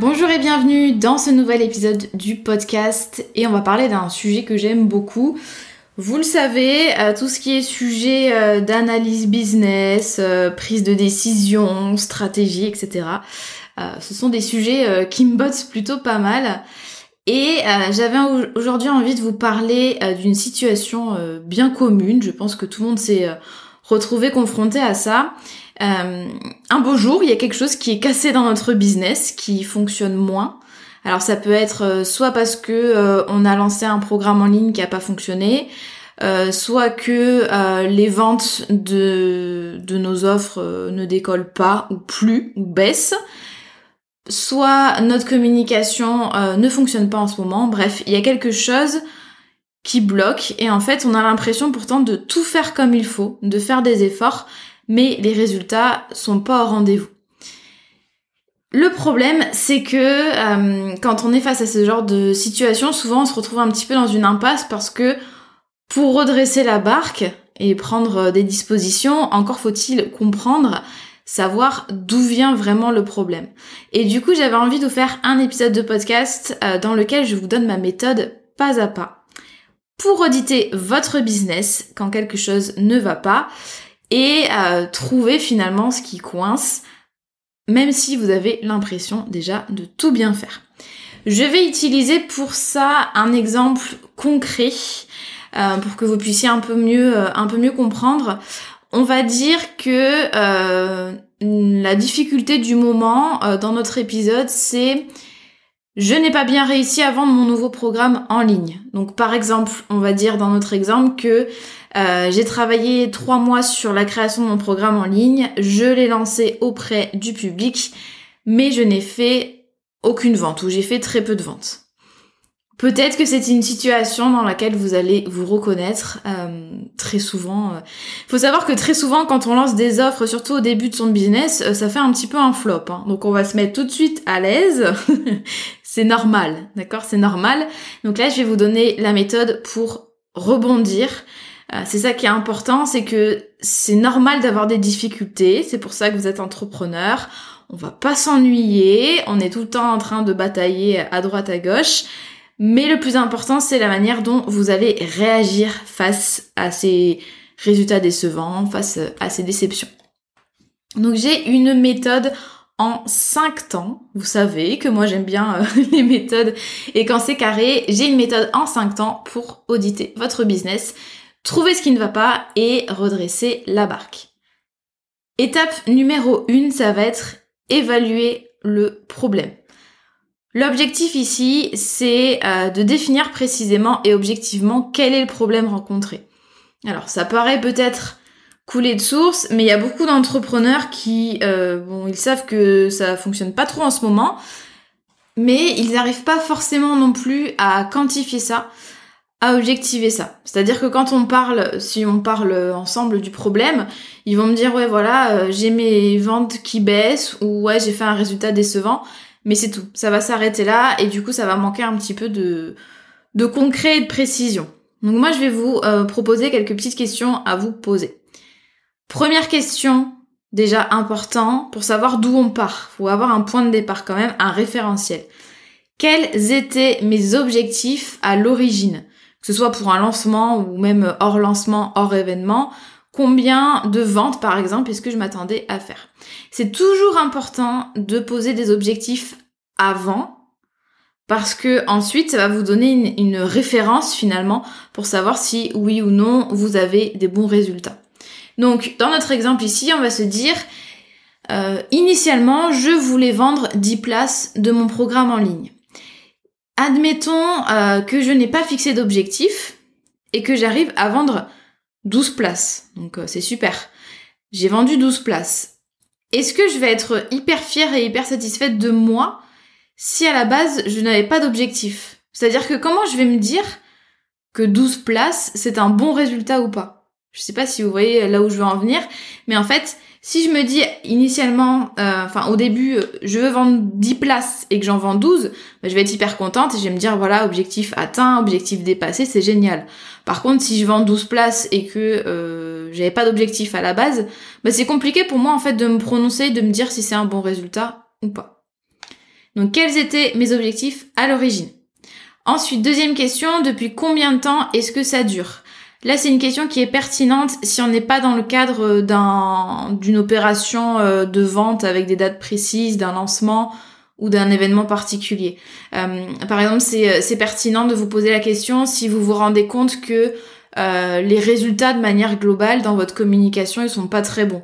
Bonjour et bienvenue dans ce nouvel épisode du podcast et on va parler d'un sujet que j'aime beaucoup. Vous le savez, euh, tout ce qui est sujet euh, d'analyse business, euh, prise de décision, stratégie, etc. ce sont des sujets qui me bottent plutôt pas mal. Et j'avais aujourd'hui envie de vous parler d'une situation bien commune. Je pense que tout le monde s'est retrouvé confronté à ça. Euh, un beau jour, il y a quelque chose qui est cassé dans notre business, qui fonctionne moins. Alors ça peut être euh, soit parce que euh, on a lancé un programme en ligne qui a pas fonctionné, soit que les ventes de, de nos offres ne décollent pas ou plus ou baissent, soit notre communication ne fonctionne pas en ce moment. Bref, il y a quelque chose qui bloque et en fait on a l'impression pourtant de tout faire comme il faut, de faire des efforts, mais les résultats sont pas au rendez-vous. Le problème, c'est que euh, quand on est face à ce genre de situation, souvent on se retrouve un petit peu dans une impasse parce que pour redresser la barque et prendre euh, des dispositions, encore faut-il comprendre, savoir d'où vient vraiment le problème. Et du coup, j'avais envie de vous faire un épisode de podcast euh, dans lequel je vous donne ma méthode pas à pas pour auditer votre business quand quelque chose ne va pas et euh, trouver finalement ce qui coince, même si vous avez l'impression déjà de tout bien faire. Je vais utiliser pour ça un exemple concret euh, pour que vous puissiez un peu mieux, euh, un peu mieux comprendre. On va dire que la difficulté du moment dans notre épisode, c'est je n'ai pas bien réussi à vendre mon nouveau programme en ligne. Donc par exemple, on va dire dans notre exemple que euh, j'ai travaillé trois mois sur la création de mon programme en ligne, je l'ai lancé auprès du public, mais je n'ai fait aucune vente ou j'ai fait très peu de ventes. Peut-être que c'est une situation dans laquelle vous allez vous reconnaître euh, très souvent. Il faut savoir que très souvent, quand on lance des offres, surtout au début de son business, euh, ça fait un petit peu un flop. Hein. Donc on va se mettre tout de suite à l'aise. c'est normal, d'accord? C'est normal. Donc là, je vais vous donner la méthode pour rebondir. Euh, c'est ça qui est important, c'est que c'est normal d'avoir des difficultés. C'est pour ça que vous êtes entrepreneur. On va pas s'ennuyer. On est tout le temps en train de batailler à droite à gauche. Mais le plus important, c'est la manière dont vous allez réagir face à ces résultats décevants, face à ces déceptions. Donc j'ai une méthode en 5 temps. Vous savez que moi j'aime bien euh, les méthodes et quand c'est carré, j'ai une méthode en 5 temps pour auditer votre business, trouver ce qui ne va pas et redresser la barque. Étape numéro 1, ça va être évaluer le problème. L'objectif ici, c'est euh, de définir précisément et objectivement quel est le problème rencontré. Alors, ça paraît peut-être couler de source, mais il y a beaucoup d'entrepreneurs qui, euh, bon, ils savent que ça fonctionne pas trop en ce moment, mais ils n'arrivent pas forcément non plus à quantifier ça, à objectiver ça. C'est-à-dire que quand on parle, si on parle ensemble du problème, ils vont me dire ouais voilà, euh, j'ai mes ventes qui baissent ou ouais j'ai fait un résultat décevant. Mais c'est tout. Ça va s'arrêter là et du coup ça va manquer un petit peu de, de concret et de précision. Donc moi je vais vous euh, proposer quelques petites questions à vous poser. Première question, déjà important, pour savoir d'où on part. Faut avoir un point de départ quand même, un référentiel. Quels étaient mes objectifs à l'origine? Que ce soit pour un lancement ou même hors lancement, hors événement, combien de ventes par exemple est-ce que je m'attendais à faire C'est toujours important de poser des objectifs avant parce que ensuite ça va vous donner une, référence finalement pour savoir si oui ou non vous avez des bons résultats. Donc dans notre exemple ici, on va se dire euh, initialement je voulais vendre 10 places de mon programme en ligne. Admettons euh, que je n'ai pas fixé d'objectif et que j'arrive à vendre 12 places. Donc euh, c'est super. J'ai vendu 12 places. Est-ce que je vais être hyper fière et hyper satisfaite de moi si à la base je n'avais pas d'objectif? C'est-à-dire que comment je vais me dire que 12 places c'est un bon résultat ou pas? Je sais pas si vous voyez là où je veux en venir, mais en fait, si je me dis initialement, euh, enfin au début, je veux vendre 10 places et que j'en vends 12, bah, je vais être hyper contente et je vais me dire voilà, objectif atteint, objectif dépassé, c'est génial. Par contre, si je vends 12 places et que euh, j'avais pas d'objectif à la base, bah, c'est compliqué pour moi en fait de me prononcer, de me dire si c'est un bon résultat ou pas. Donc quels étaient mes objectifs à l'origine? Ensuite, deuxième question, depuis combien de temps est-ce que ça dure? Là, c'est une question qui est pertinente si on n'est pas dans le cadre d'une opération euh, de vente avec des dates précises, d'un lancement ou d'un événement particulier. Euh, par exemple, euh, c'est pertinent de vous poser la question si vous vous rendez compte que les résultats de manière globale dans votre communication ils sont pas très bons.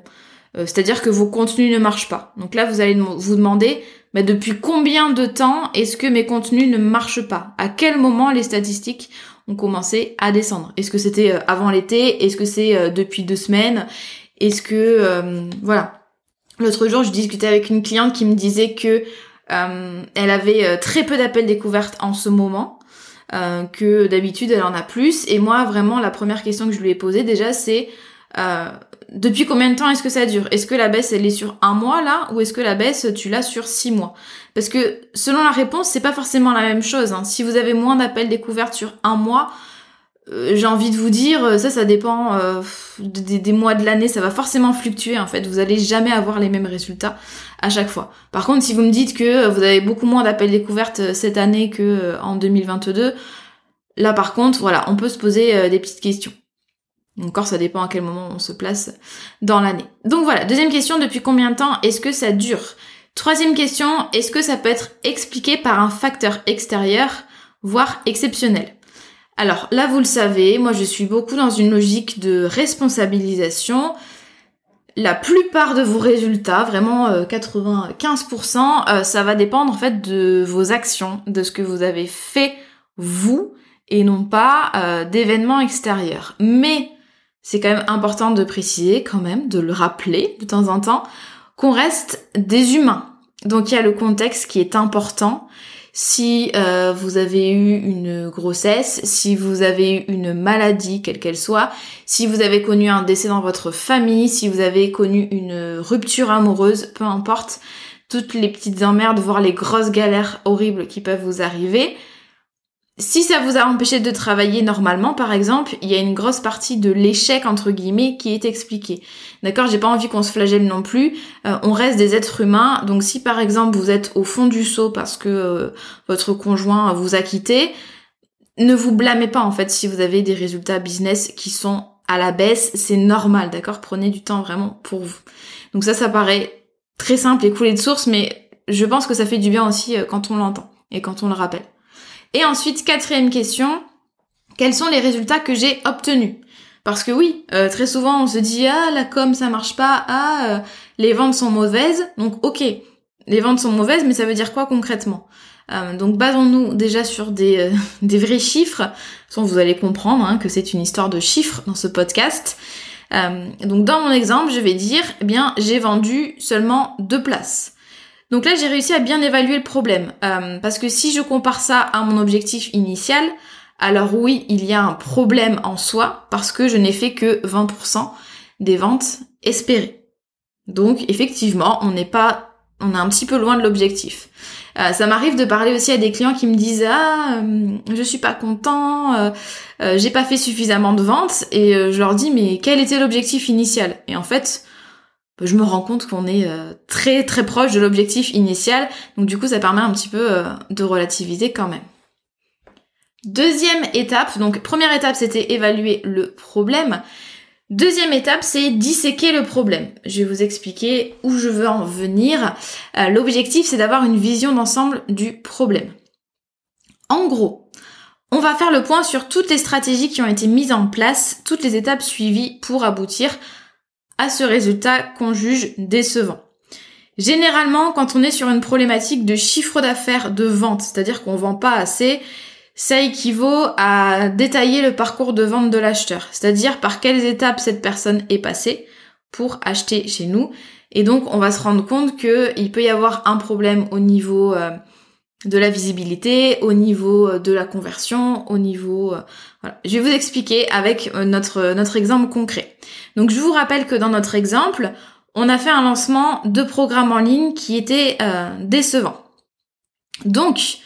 C'est-à-dire que vos contenus ne marchent pas. Donc là, vous allez vous demander mais depuis combien de temps est-ce que mes contenus ne marchent pas? À quel moment les statistiques ont commencé à descendre. Est-ce que c'était euh, avant l'été? Est-ce que c'est euh, depuis deux semaines? Est-ce que euh, voilà. L'autre jour, je discutais avec une cliente qui me disait que elle avait très peu d'appels découvertes en ce moment, que d'habitude elle en a plus. Et moi, vraiment, la première question que je lui ai posée déjà, c'est depuis combien de temps est-ce que ça dure? Est-ce que la baisse elle est sur un mois là ou est-ce que la baisse tu l'as sur six mois? Parce que selon la réponse c'est pas forcément la même chose. Hein. Si vous avez moins d'appels découvertes sur un mois, euh, j'ai envie de vous dire euh, ça ça dépend euh, des, mois de l'année, ça va forcément fluctuer en fait. Vous allez jamais avoir les mêmes résultats à chaque fois. Par contre si vous me dites que vous avez beaucoup moins d'appels découvertes cette année que en 2022, là par contre voilà on peut se poser des petites questions. Encore, ça dépend à quel moment on se place dans l'année. Donc voilà, deuxième question, depuis combien de temps est-ce que ça dure? Troisième question, est-ce que ça peut être expliqué par un facteur extérieur, voire exceptionnel? Alors là, vous le savez, moi je suis beaucoup dans une logique de responsabilisation. La plupart de vos résultats, vraiment 95%, euh, euh, ça va dépendre en fait de vos actions, de ce que vous avez fait vous et non pas euh, d'événements extérieurs. Mais c'est quand même important de préciser quand même, de le rappeler de temps en temps, qu'on reste des humains. Donc il y a le contexte qui est important. Si euh, vous avez eu une grossesse, si vous avez eu une maladie, quelle qu'elle soit, si vous avez connu un décès dans votre famille, si vous avez connu une rupture amoureuse, peu importe, toutes les petites emmerdes, voire les grosses galères horribles qui peuvent vous arriver, si ça vous a empêché de travailler normalement, par exemple, il y a une grosse partie de l'échec entre guillemets qui est expliquée. D'accord, j'ai pas envie qu'on se flagelle non plus. Euh, on reste des êtres humains, donc si par exemple vous êtes au fond du seau parce que euh, votre conjoint vous a quitté, ne vous blâmez pas en fait si vous avez des résultats business qui sont à la baisse, c'est normal, d'accord? Prenez du temps vraiment pour vous. Donc ça, ça paraît très simple et coulé de source, mais je pense que ça fait du bien aussi euh, quand on l'entend et quand on le rappelle. Et ensuite, quatrième question, quels sont les résultats que j'ai obtenus? Parce que oui, euh, très souvent on se dit ah la com ça marche pas, ah euh, les ventes sont mauvaises. Donc ok, les ventes sont mauvaises, mais ça veut dire quoi concrètement? Euh, donc basons-nous déjà sur des, des vrais chiffres. De vous allez comprendre hein, que c'est une histoire de chiffres dans ce podcast. donc dans mon exemple, je vais dire, eh bien, j'ai vendu seulement deux places. Donc là, j'ai réussi à bien évaluer le problème. Euh, parce que si je compare ça à mon objectif initial, alors oui, il y a un problème en soi parce que je n'ai fait que 20% des ventes espérées. Donc effectivement, on n'est pas, on est un petit peu loin de l'objectif. Euh, ça m'arrive de parler aussi à des clients qui me disent ah euh, je suis pas content, euh, j'ai pas fait suffisamment de ventes et je leur dis mais quel était l'objectif initial? Et en fait je me rends compte qu'on est très très proche de l'objectif initial, donc du coup ça permet un petit peu de relativiser quand même. Deuxième étape, donc première étape c'était évaluer le problème. Deuxième étape, c'est disséquer le problème. Je vais vous expliquer où je veux en venir. Euh, l'objectif, c'est d'avoir une vision d'ensemble du problème. En gros, on va faire le point sur toutes les stratégies qui ont été mises en place, toutes les étapes suivies pour aboutir à ce résultat qu'on juge décevant. Généralement, quand on est sur une problématique de chiffre d'affaires de vente, c'est-à-dire qu'on vend pas assez, ça équivaut à détailler le parcours de vente de l'acheteur, c'est-à-dire par quelles étapes cette personne est passée pour acheter chez nous. Et donc, on va se rendre compte qu'il peut y avoir un problème au niveau euh, de la visibilité, au niveau euh, de la conversion, au niveau... Euh, voilà. Je vais vous expliquer avec notre, notre exemple concret. Donc, je vous rappelle que dans notre exemple, on a fait un lancement de programme en ligne qui était décevant. Donc,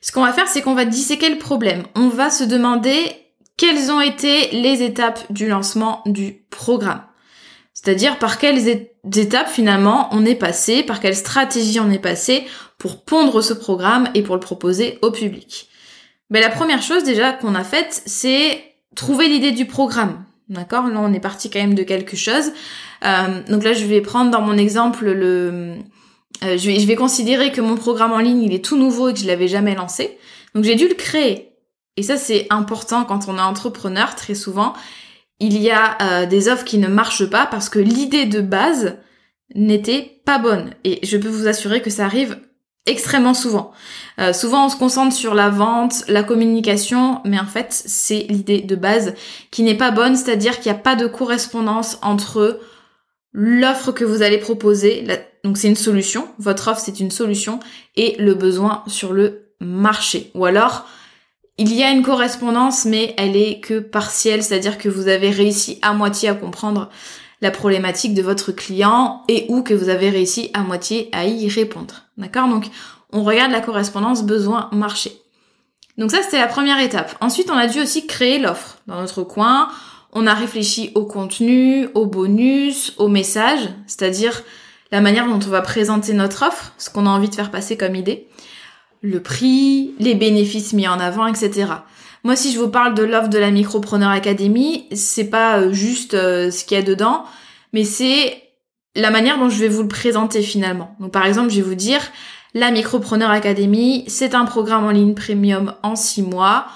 ce qu'on va faire, c'est qu'on va disséquer le problème. On va se demander quelles ont été les étapes du lancement du programme. C'est-à-dire par quelles étapes finalement on est passé, par quelle stratégie on est passé pour pondre ce programme et pour le proposer au public. Mais la première chose déjà qu'on a faite, c'est trouver l'idée du programme. D'accord? Là, on est parti quand même de quelque chose. Euh, donc là, je vais prendre dans mon exemple le, euh, je, vais, je vais considérer que mon programme en ligne, il est tout nouveau et que je l'avais jamais lancé. Donc j'ai dû le créer. Et ça, c'est important quand on est entrepreneur, très souvent. Il y a euh, des offres qui ne marchent pas parce que l'idée de base n'était pas bonne. Et je peux vous assurer que ça arrive extrêmement souvent. Euh, souvent, on se concentre sur la vente, la communication, mais en fait, c'est l'idée de base qui n'est pas bonne, c'est-à-dire qu'il n'y a pas de correspondance entre l'offre que vous allez proposer, donc c'est une solution, votre offre c'est une solution, et le besoin sur le marché. Ou alors, il y a une correspondance, mais elle est que partielle, c'est-à-dire que vous avez réussi à moitié à comprendre la problématique de votre client et ou que vous avez réussi à moitié à y répondre. D'accord? Donc, on regarde la correspondance besoin-marché. Donc ça, c'était la première étape. Ensuite, on a dû aussi créer l'offre dans notre coin. On a réfléchi au contenu, au bonus, au message, c'est-à-dire la manière dont on va présenter notre offre, ce qu'on a envie de faire passer comme idée, le prix, les bénéfices mis en avant, etc. Moi, si je vous parle de l'offre de la Micropreneur Academy, c'est pas euh, juste euh, ce qu'il y a dedans, mais c'est la manière dont je vais vous le présenter finalement. Donc, par exemple, je vais vous dire, la Micropreneur Academy, c'est un programme en ligne premium en 6 mois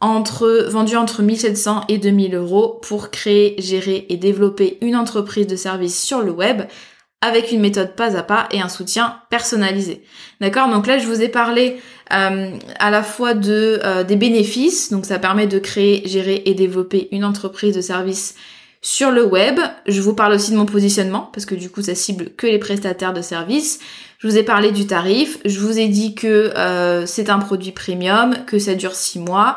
entre, vendu entre 1700 et 2000 euros pour créer, gérer et développer une entreprise de service sur le web avec une méthode pas à pas et un soutien personnalisé. D'accord? Donc là, je vous ai parlé euh, à la fois de euh, des bénéfices, donc ça permet de créer, gérer et développer une entreprise de service sur le web. Je vous parle aussi de mon positionnement parce que du coup, ça cible que les prestataires de services. Je vous ai parlé du tarif. Je vous ai dit que euh, c'est un produit premium, que ça dure six mois.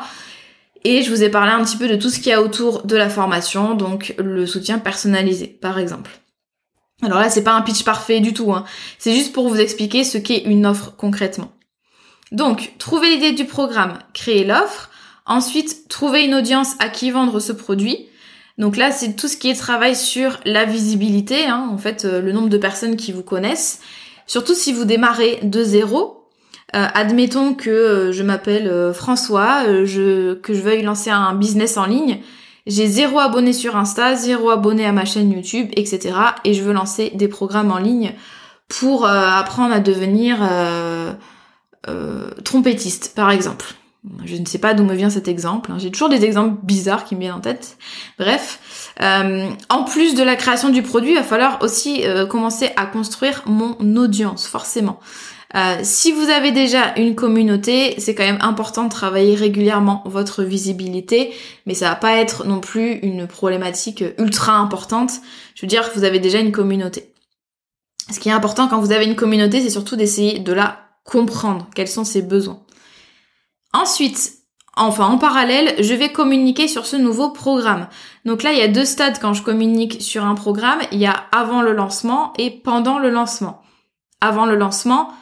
Et je vous ai parlé un petit peu de tout ce qu'il y a autour de la formation, donc le soutien personnalisé, par exemple. Alors là, c'est pas un pitch parfait du tout, hein. c'est juste pour vous expliquer ce qu'est une offre concrètement. Donc, trouver l'idée du programme, créer l'offre, ensuite trouver une audience à qui vendre ce produit. Donc là, c'est tout ce qui est travail sur la visibilité, hein, en fait, euh, le nombre de personnes qui vous connaissent. Surtout si vous démarrez de zéro, euh, admettons que euh, je m'appelle François, que je veuille lancer un business en ligne. J'ai zéro abonné sur Insta, zéro abonné à ma chaîne YouTube, etc. Et je veux lancer des programmes en ligne pour apprendre à devenir trompettiste, par exemple. Je ne sais pas d'où me vient cet exemple. Hein. J'ai toujours des exemples bizarres qui me viennent en tête. Bref, en plus de la création du produit, il va falloir aussi commencer à construire mon audience, forcément. Euh, si vous avez déjà une communauté, c'est quand même important de travailler régulièrement votre visibilité, mais ça va pas être non plus une problématique ultra importante. Je veux dire que vous avez déjà une communauté. Ce qui est important quand vous avez une communauté, c'est surtout d'essayer de la comprendre, quels sont ses besoins. Ensuite, enfin en parallèle, je vais communiquer sur ce nouveau programme. Donc là, il y a deux stades quand je communique sur un programme. Il y a avant le lancement et pendant le lancement. Avant le lancement,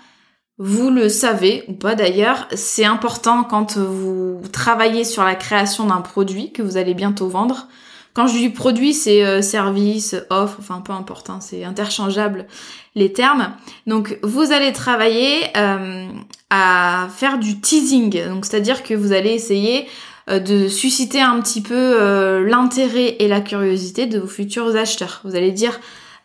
Vous le savez ou pas d'ailleurs, c'est important quand vous travaillez sur la création d'un produit que vous allez bientôt vendre. Quand je dis produit, c'est euh, service, offre, enfin peu importe, hein, c'est interchangeable les termes. Donc vous allez travailler euh, à faire du teasing, donc c'est-à-dire que vous allez essayer euh, de susciter un petit peu l'intérêt et la curiosité de vos futurs acheteurs. Vous allez dire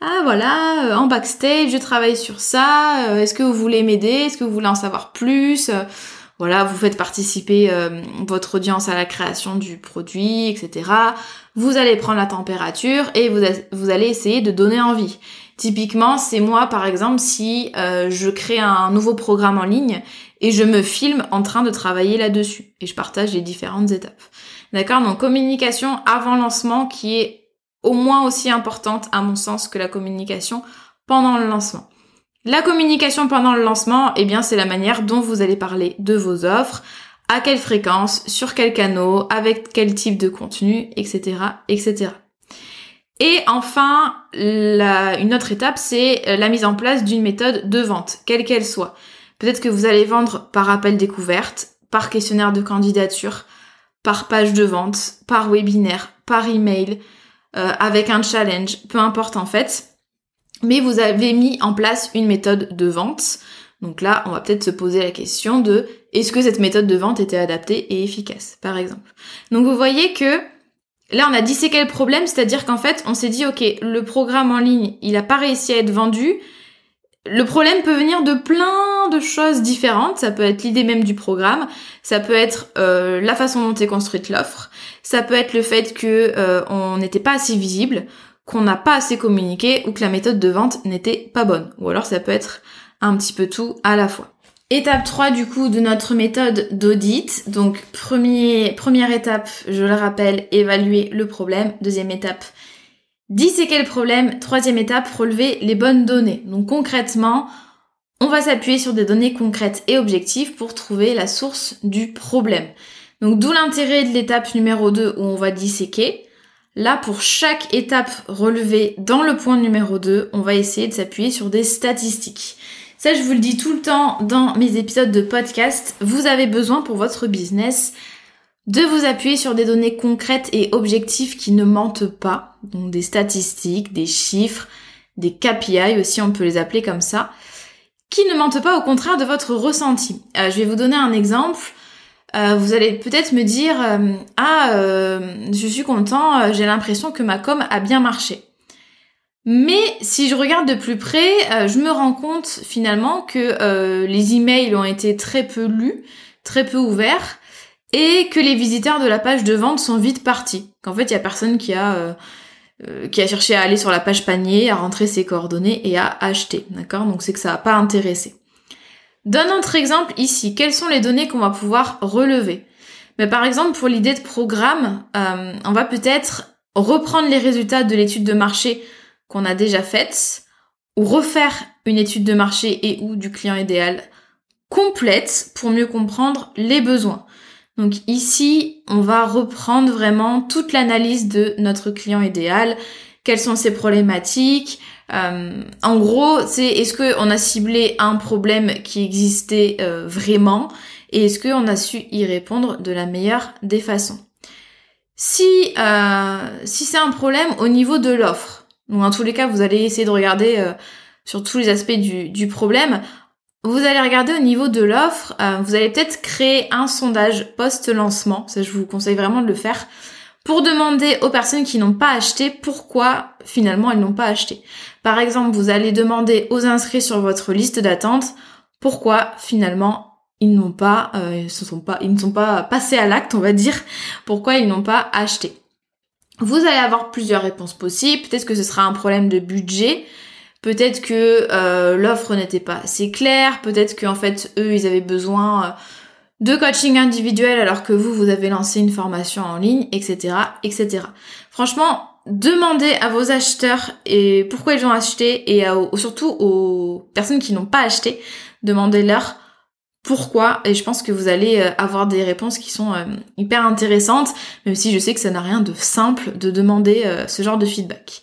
ah voilà, euh, en backstage, je travaille sur ça, euh, est-ce que vous voulez m'aider, est-ce que vous voulez en savoir plus? Euh, Voilà, vous faites participer votre audience à la création du produit, etc. Vous allez prendre la température et vous, vous allez essayer de donner envie. Typiquement, c'est moi par exemple si je crée un nouveau programme en ligne et je me filme en train de travailler là-dessus et je partage les différentes étapes. D'accord? Donc communication avant lancement qui est au moins aussi importante à mon sens que la communication pendant le lancement. La communication pendant le lancement, eh bien, c'est la manière dont vous allez parler de vos offres, à quelle fréquence, sur quel canot, avec quel type de contenu, etc., etc. Et enfin, une autre étape, c'est la mise en place d'une méthode de vente, quelle qu'elle soit. Peut-être que vous allez vendre par appel découverte, par questionnaire de candidature, par page de vente, par webinaire, par email, euh, avec un challenge, peu importe en fait. Mais vous avez mis en place une méthode de vente. Donc là, on va peut-être se poser la question de est-ce que cette méthode de vente était adaptée et efficace, par exemple? Donc vous voyez que là, on a disséqué le problème, c'est-à-dire qu'en fait, on s'est dit, ok, le programme en ligne, il n'a pas réussi à être vendu, le problème peut venir de plein de choses différentes. Ça peut être l'idée même du programme, ça peut être euh, la façon dont est construite l'offre, ça peut être le fait que euh, on n'était pas assez visible, qu'on n'a pas assez communiqué ou que la méthode de vente n'était pas bonne. Ou alors ça peut être un petit peu tout à la fois. Étape 3 du coup de notre méthode d'audit. Donc premier, première étape, je le rappelle, évaluer le problème. Deuxième étape, Disséquer le problème, troisième étape, relever les bonnes données. Donc concrètement, on va s'appuyer sur des données concrètes et objectives pour trouver la source du problème. Donc d'où l'intérêt de l'étape numéro 2 où on va disséquer. Là, pour chaque étape relevée dans le point numéro 2, on va essayer de s'appuyer sur des statistiques. Ça, je vous le dis tout le temps dans mes épisodes de podcast, vous avez besoin pour votre business de vous appuyer sur des données concrètes et objectives qui ne mentent pas, donc des statistiques, des chiffres, des KPI aussi, on peut les appeler comme ça, qui ne mentent pas au contraire de votre ressenti. Euh, je vais vous donner un exemple. Euh, vous allez peut-être me dire euh, ah je suis content, j'ai l'impression que ma com a bien marché. Mais si je regarde de plus près, je me rends compte finalement que les emails ont été très peu lus, très peu ouverts, et que les visiteurs de la page de vente sont vite partis. Qu'en fait, il y a personne qui a euh, euh, qui a cherché à aller sur la page panier, à rentrer ses coordonnées et à acheter. D'accord? Donc c'est que ça n'a pas intéressé. Donne autre exemple ici. Quelles sont les données qu'on va pouvoir relever? Mais Par exemple, pour l'idée de programme, euh, on va peut-être reprendre les résultats de l'étude de marché qu'on a déjà faite, ou refaire une étude de marché et ou du client idéal complète pour mieux comprendre les besoins. Donc ici, on va reprendre vraiment toute l'analyse de notre client idéal, quelles sont ses problématiques. Euh, en gros, c'est est-ce qu'on a ciblé un problème qui existait euh, vraiment et est-ce qu'on a su y répondre de la meilleure des façons? Si, euh, si c'est un problème au niveau de l'offre, donc en tous les cas, vous allez essayer de regarder sur tous les aspects du, du problème. Vous allez regarder au niveau de l'offre, euh, vous allez peut-être créer un sondage post-lancement, ça je vous conseille vraiment de le faire, pour demander aux personnes qui n'ont pas acheté pourquoi finalement elles n'ont pas acheté. Par exemple, vous allez demander aux inscrits sur votre liste d'attente pourquoi finalement ils n'ont pas, euh, pas, ils ne sont pas passés à l'acte, on va dire, pourquoi ils n'ont pas acheté. Vous allez avoir plusieurs réponses possibles. Peut-être que ce sera un problème de budget. Peut-être que euh, l'offre n'était pas assez claire, peut-être qu'en fait eux ils avaient besoin euh, de coaching individuel alors que vous vous avez lancé une formation en ligne, etc., etc. Franchement, demandez à vos acheteurs et pourquoi ils ont acheté et surtout aux personnes qui n'ont pas acheté, demandez-leur pourquoi et je pense que vous allez euh, avoir des réponses qui sont hyper intéressantes, même si je sais que ça n'a rien de simple de demander ce genre de feedback.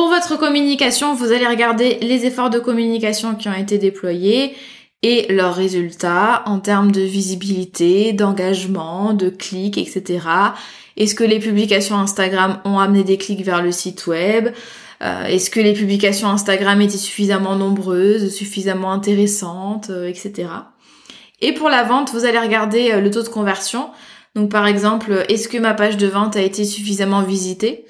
Pour votre communication, vous allez regarder les efforts de communication qui ont été déployés et leurs résultats en termes de visibilité, d'engagement, de clics, etc. Est-ce que les publications Instagram ont amené des clics vers le site web? Euh, Est-ce que les publications Instagram étaient suffisamment nombreuses, suffisamment intéressantes, euh, etc. Et pour la vente, vous allez regarder euh, le taux de conversion. Donc par exemple, est-ce que ma page de vente a été suffisamment visitée?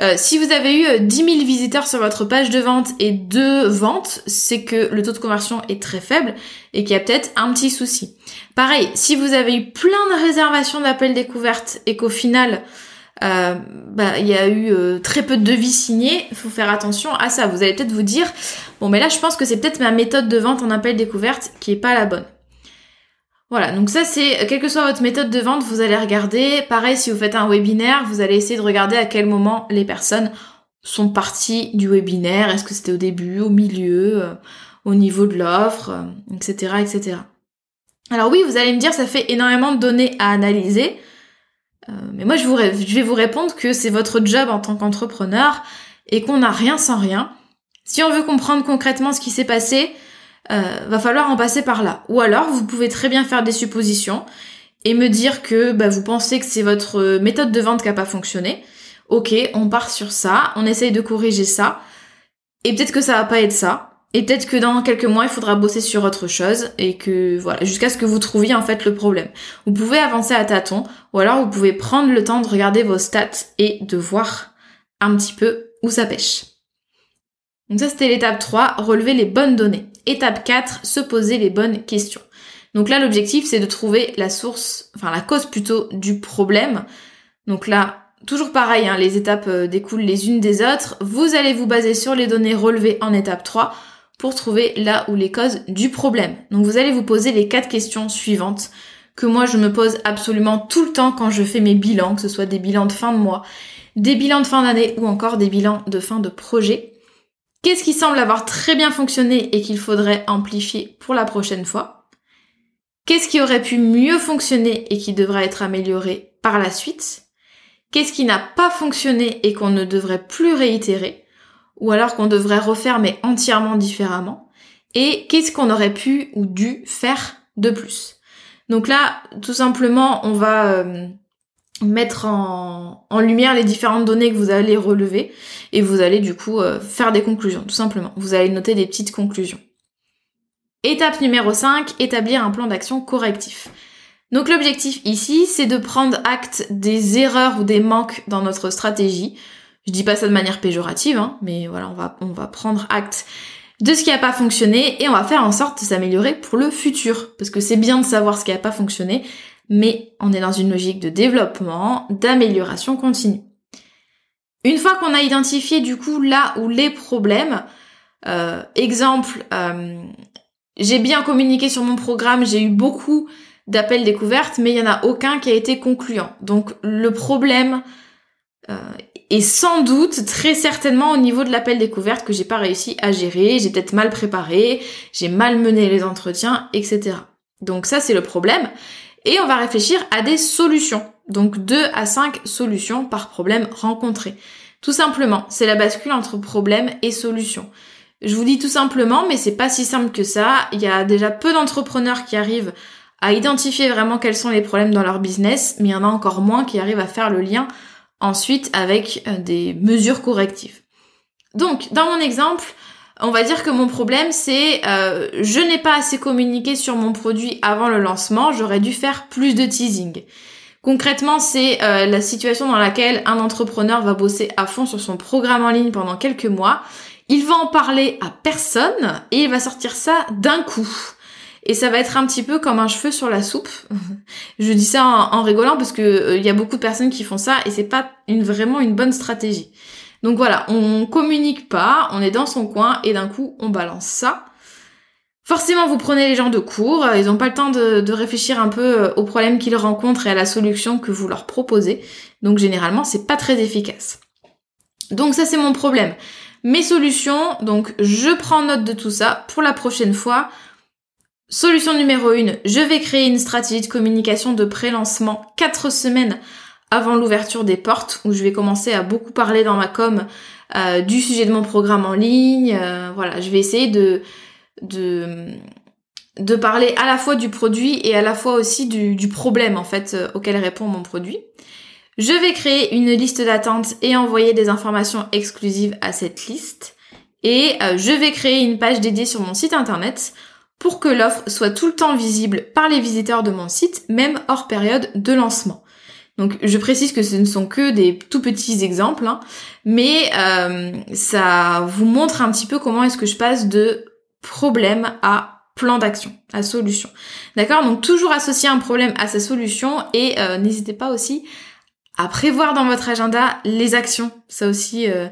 Euh, si vous avez eu 10 000 visiteurs sur votre page de vente et deux ventes, c'est que le taux de conversion est très faible et qu'il y a peut-être un petit souci. Pareil, si vous avez eu plein de réservations d'appels découvertes et qu'au final, euh, bah, il y a eu euh, très peu de devis signés, il faut faire attention à ça. Vous allez peut-être vous dire, bon mais là je pense que c'est peut-être ma méthode de vente en appel découverte qui est pas la bonne. Voilà, donc ça c'est, quelle que soit votre méthode de vente, vous allez regarder. Pareil, si vous faites un webinaire, vous allez essayer de regarder à quel moment les personnes sont parties du webinaire. Est-ce que c'était au début, au milieu, euh, au niveau de l'offre, etc., euh, etc. Alors oui, vous allez me dire, ça fait énormément de données à analyser. Euh, mais moi, je, je vais vous répondre que c'est votre job en tant qu'entrepreneur et qu'on n'a rien sans rien. Si on veut comprendre concrètement ce qui s'est passé, euh, va falloir en passer par là. Ou alors, vous pouvez très bien faire des suppositions et me dire que bah, vous pensez que c'est votre euh, méthode de vente qui a pas fonctionné. Ok, on part sur ça, on essaye de corriger ça, et peut-être que ça va pas être ça. Et peut-être que dans quelques mois, il faudra bosser sur autre chose et que voilà, jusqu'à ce que vous trouviez en fait le problème. Vous pouvez avancer à tâtons ou alors vous pouvez prendre le temps de regarder vos stats et de voir un petit peu où ça pêche. Donc ça c'était l'étape 3, relever les bonnes données. Étape 4, se poser les bonnes questions. Donc là, l'objectif, c'est de trouver la source, enfin la cause plutôt du problème. Donc là, toujours pareil, hein, les étapes euh, découlent les unes des autres. Vous allez vous baser sur les données relevées en étape 3 pour trouver là où les causes du problème. Donc vous allez vous poser les quatre questions suivantes que moi je me pose absolument tout le temps quand je fais mes bilans, que ce soit des bilans de fin de mois, des bilans de fin d'année ou encore des bilans de fin de projet. Qu'est-ce qui semble avoir très bien fonctionné et qu'il faudrait amplifier pour la prochaine fois? Qu'est-ce qui aurait pu mieux fonctionner et qui devrait être amélioré par la suite? Qu'est-ce qui n'a pas fonctionné et qu'on ne devrait plus réitérer? Ou alors qu'on devrait refaire mais entièrement différemment? Et qu'est-ce qu'on aurait pu ou dû faire de plus? Donc là, tout simplement, on va... Euh, mettre en, lumière les différentes données que vous allez relever et vous allez du coup euh, faire des conclusions, tout simplement. Vous allez noter des petites conclusions. Étape numéro 5, établir un plan d'action correctif. Donc l'objectif ici, c'est de prendre acte des erreurs ou des manques dans notre stratégie. Je dis pas ça de manière péjorative, hein, mais voilà, on va, on va prendre acte de ce qui n'a pas fonctionné et on va faire en sorte de s'améliorer pour le futur. Parce que c'est bien de savoir ce qui n'a pas fonctionné, mais on est dans une logique de développement, d'amélioration continue. Une fois qu'on a identifié du coup là où les problèmes, euh, exemple, euh, j'ai bien communiqué sur mon programme, j'ai eu beaucoup d'appels découvertes, mais il n'y en a aucun qui a été concluant. Donc le problème euh, est sans doute très certainement au niveau de l'appel découverte que j'ai pas réussi à gérer, j'ai peut-être mal préparé, j'ai mal mené les entretiens, etc. Donc ça c'est le problème. Et on va réfléchir à des solutions. Donc 2 à 5 solutions par problème rencontré. Tout simplement, c'est la bascule entre problème et solution. Je vous dis tout simplement, mais c'est pas si simple que ça. Il y a déjà peu d'entrepreneurs qui arrivent à identifier vraiment quels sont les problèmes dans leur business, mais il y en a encore moins qui arrivent à faire le lien ensuite avec euh, des mesures correctives. Donc, dans mon exemple, on va dire que mon problème c'est euh, je n'ai pas assez communiqué sur mon produit avant le lancement, j'aurais dû faire plus de teasing. Concrètement, c'est euh, la situation dans laquelle un entrepreneur va bosser à fond sur son programme en ligne pendant quelques mois. Il va en parler à personne et il va sortir ça d'un coup. Et ça va être un petit peu comme un cheveu sur la soupe. Je dis ça en, rigolant parce que euh, il y a beaucoup de personnes qui font ça et c'est pas une, vraiment une bonne stratégie. Donc voilà, on communique pas, on est dans son coin et d'un coup on balance ça. Forcément, vous prenez les gens de court, ils n'ont pas le temps de, réfléchir un peu euh, aux problèmes qu'ils rencontrent et à la solution que vous leur proposez. Donc généralement, c'est pas très efficace. Donc ça, c'est mon problème. Mes solutions, donc je prends note de tout ça pour la prochaine fois. Solution numéro 1, je vais créer une stratégie de communication de pré-lancement 4 semaines avant l'ouverture des portes, où je vais commencer à beaucoup parler dans ma com euh, du sujet de mon programme en ligne. Euh, voilà, je vais essayer de, de, de parler à la fois du produit et à la fois aussi du, problème en fait euh, auquel répond mon produit. Je vais créer une liste d'attente et envoyer des informations exclusives à cette liste. Et euh, je vais créer une page dédiée sur mon site internet pour que l'offre soit tout le temps visible par les visiteurs de mon site, même hors période de lancement. Donc je précise que ce ne sont que des tout petits exemples, hein, mais euh, ça vous montre un petit peu comment est-ce que je passe de problème à plan d'action, à solution. D'accord? Donc toujours associer un problème à sa solution et euh, n'hésitez pas aussi à prévoir dans votre agenda les actions. Ça aussi, euh,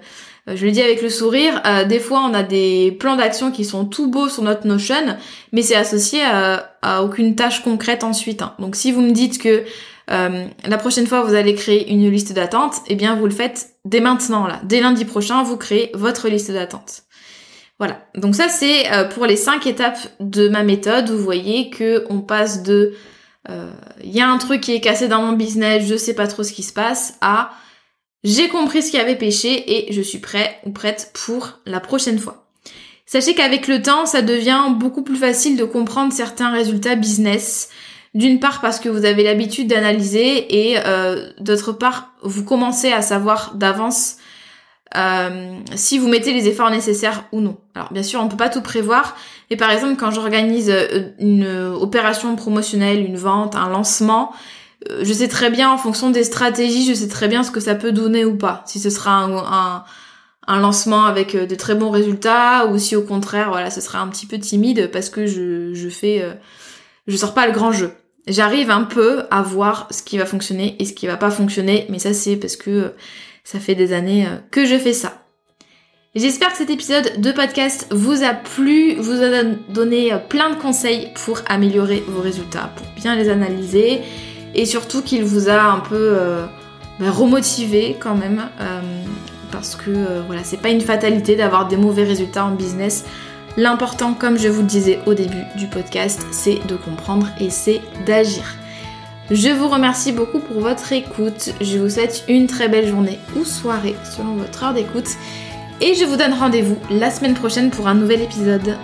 je le dis avec le sourire, des fois on a des plans d'action qui sont tout beaux sur notre Notion, mais c'est associé à, à, aucune tâche concrète ensuite. Hein. Donc si vous me dites que euh, la prochaine fois vous allez créer une liste d'attente, eh bien vous le faites dès maintenant là. Dès lundi prochain, vous créez votre liste d'attente. Voilà. Donc ça c'est euh, pour les cinq étapes de ma méthode. Vous voyez que on passe de il euh, y a un truc qui est cassé dans mon business, je sais pas trop ce qui se passe à j'ai compris ce qui avait péché et je suis prêt ou prête pour la prochaine fois. Sachez qu'avec le temps, ça devient beaucoup plus facile de comprendre certains résultats business, d'une part parce que vous avez l'habitude d'analyser et euh, d'autre part vous commencez à savoir d'avance euh, si vous mettez les efforts nécessaires ou non. Alors bien sûr on peut pas tout prévoir, mais par exemple quand j'organise euh, une opération promotionnelle, une vente, un lancement, je sais très bien en fonction des stratégies, je sais très bien ce que ça peut donner ou pas. Si ce sera un, un, lancement avec de très bons résultats ou si au contraire voilà ce sera un petit peu timide parce que je, je fais je sors pas le grand jeu j'arrive un peu à voir ce qui va fonctionner et ce qui va pas fonctionner, mais ça c'est parce que euh, ça fait des années euh, que je fais ça. J'espère que cet épisode de podcast vous a plu, vous a donné euh, plein de conseils pour améliorer vos résultats, pour bien les analyser et surtout qu'il vous a un peu bah, remotivé quand même parce que voilà, c'est pas une fatalité d'avoir des mauvais résultats en business. L'important, comme je vous le disais au début du podcast, c'est de comprendre et c'est d'agir. Je vous remercie beaucoup pour votre écoute. Je vous souhaite une très belle journée ou soirée selon votre heure d'écoute. Et je vous donne rendez-vous la semaine prochaine pour un nouvel épisode.